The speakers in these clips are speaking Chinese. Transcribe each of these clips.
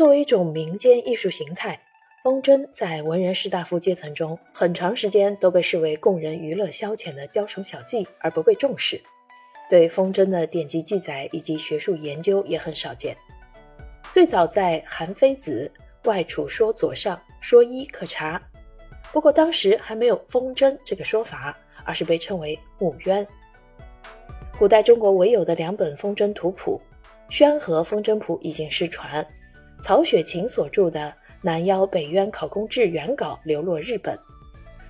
作为一种民间艺术形态，风筝在文人士大夫阶层中很长时间都被视为供人娱乐消遣的雕虫小技，而不被重视。对风筝的典籍记载以及学术研究也很少见。最早在《韩非子·外储说左上》说一可查，不过当时还没有风筝这个说法，而是被称为木鸢。古代中国唯有的两本风筝图谱《宣和风筝谱》已经失传，曹雪芹所著的《南邀北渊考工志》原稿流落日本，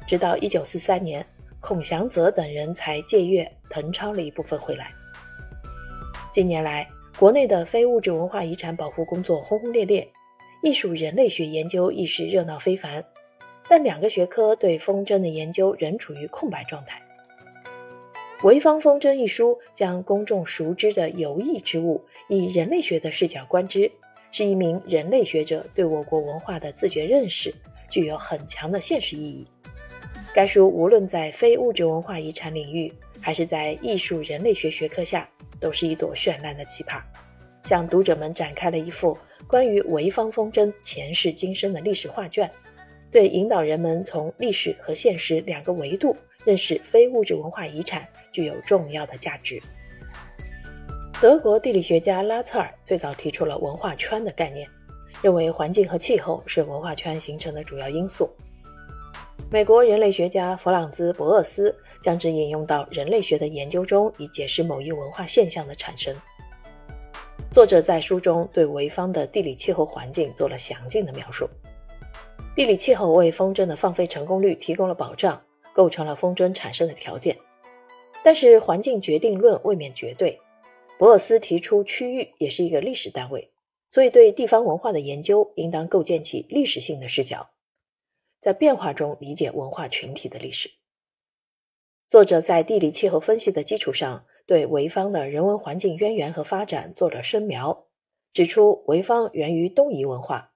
直到一九四三年。孔祥泽等人才借阅誊抄了一部分回来。近年来，国内的非物质文化遗产保护工作轰轰烈烈，艺术人类学研究亦是热闹非凡。但两个学科对风筝的研究仍处于空白状态。《潍坊风筝》一书将公众熟知的游艺之物以人类学的视角观之，是一名人类学者对我国文化的自觉认识，具有很强的现实意义。该书无论在非物质文化遗产领域，还是在艺术人类学学科下，都是一朵绚烂的奇葩，向读者们展开了一幅关于潍坊风筝前世今生的历史画卷，对引导人们从历史和现实两个维度认识非物质文化遗产具有重要的价值。德国地理学家拉策尔最早提出了文化圈的概念，认为环境和气候是文化圈形成的主要因素。美国人类学家弗朗兹·博厄斯将之引用到人类学的研究中，以解释某一文化现象的产生。作者在书中对潍坊的地理气候环境做了详尽的描述。地理气候为风筝的放飞成功率提供了保障，构成了风筝产生的条件。但是环境决定论未免绝对。博尔斯提出，区域也是一个历史单位，所以对地方文化的研究应当构建起历史性的视角。在变化中理解文化群体的历史。作者在地理气候分析的基础上，对潍坊的人文环境渊源和发展做了深描，指出潍坊源于东夷文化。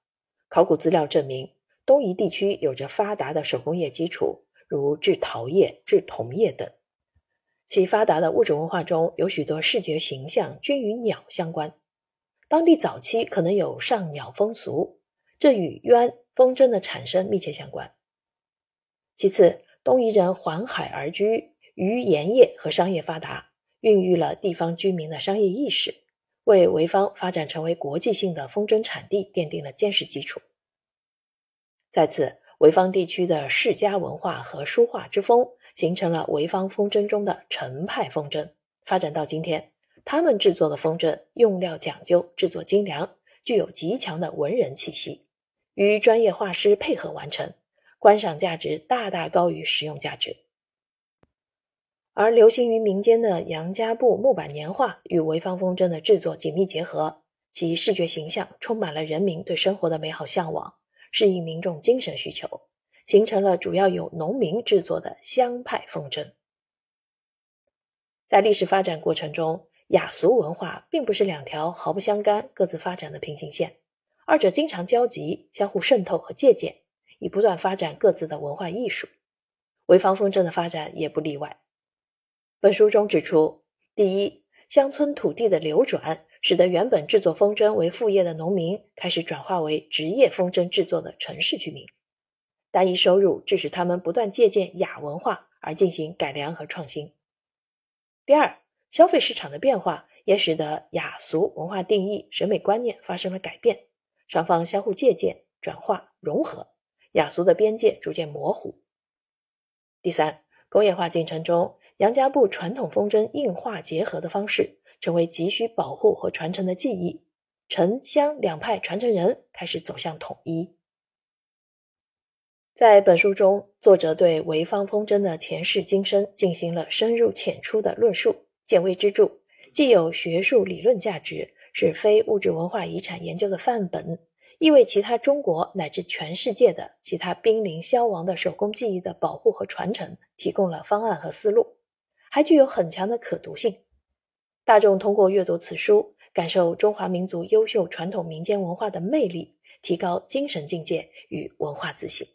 考古资料证明，东夷地区有着发达的手工业基础，如制陶业、制铜业等。其发达的物质文化中有许多视觉形象均与鸟相关，当地早期可能有上鸟风俗，这与鸢。风筝的产生密切相关。其次，东夷人环海而居，渔盐业和商业发达，孕育了地方居民的商业意识，为潍坊发展成为国际性的风筝产地奠定了坚实基础。再次，潍坊地区的世家文化和书画之风，形成了潍坊风筝中的程派风筝。发展到今天，他们制作的风筝用料讲究，制作精良，具有极强的文人气息。与专业画师配合完成，观赏价值大大高于实用价值。而流行于民间的杨家埠木板年画与潍坊风筝的制作紧密结合，其视觉形象充满了人民对生活的美好向往，适应民众精神需求，形成了主要由农民制作的乡派风筝。在历史发展过程中，雅俗文化并不是两条毫不相干、各自发展的平行线。二者经常交集，相互渗透和借鉴，以不断发展各自的文化艺术。潍坊风筝的发展也不例外。本书中指出，第一，乡村土地的流转，使得原本制作风筝为副业的农民，开始转化为职业风筝制作的城市居民。单一收入致使他们不断借鉴雅文化而进行改良和创新。第二，消费市场的变化，也使得雅俗文化定义、审美观念发生了改变。双方相互借鉴、转化、融合，雅俗的边界逐渐模糊。第三，工业化进程中，杨家埠传统风筝硬化结合的方式，成为急需保护和传承的记忆。城乡两派传承人开始走向统一。在本书中，作者对潍坊风筝的前世今生进行了深入浅出的论述，见微知著，既有学术理论价值。是非物质文化遗产研究的范本，亦为其他中国乃至全世界的其他濒临消亡的手工技艺的保护和传承提供了方案和思路，还具有很强的可读性。大众通过阅读此书，感受中华民族优秀传统民间文化的魅力，提高精神境界与文化自信。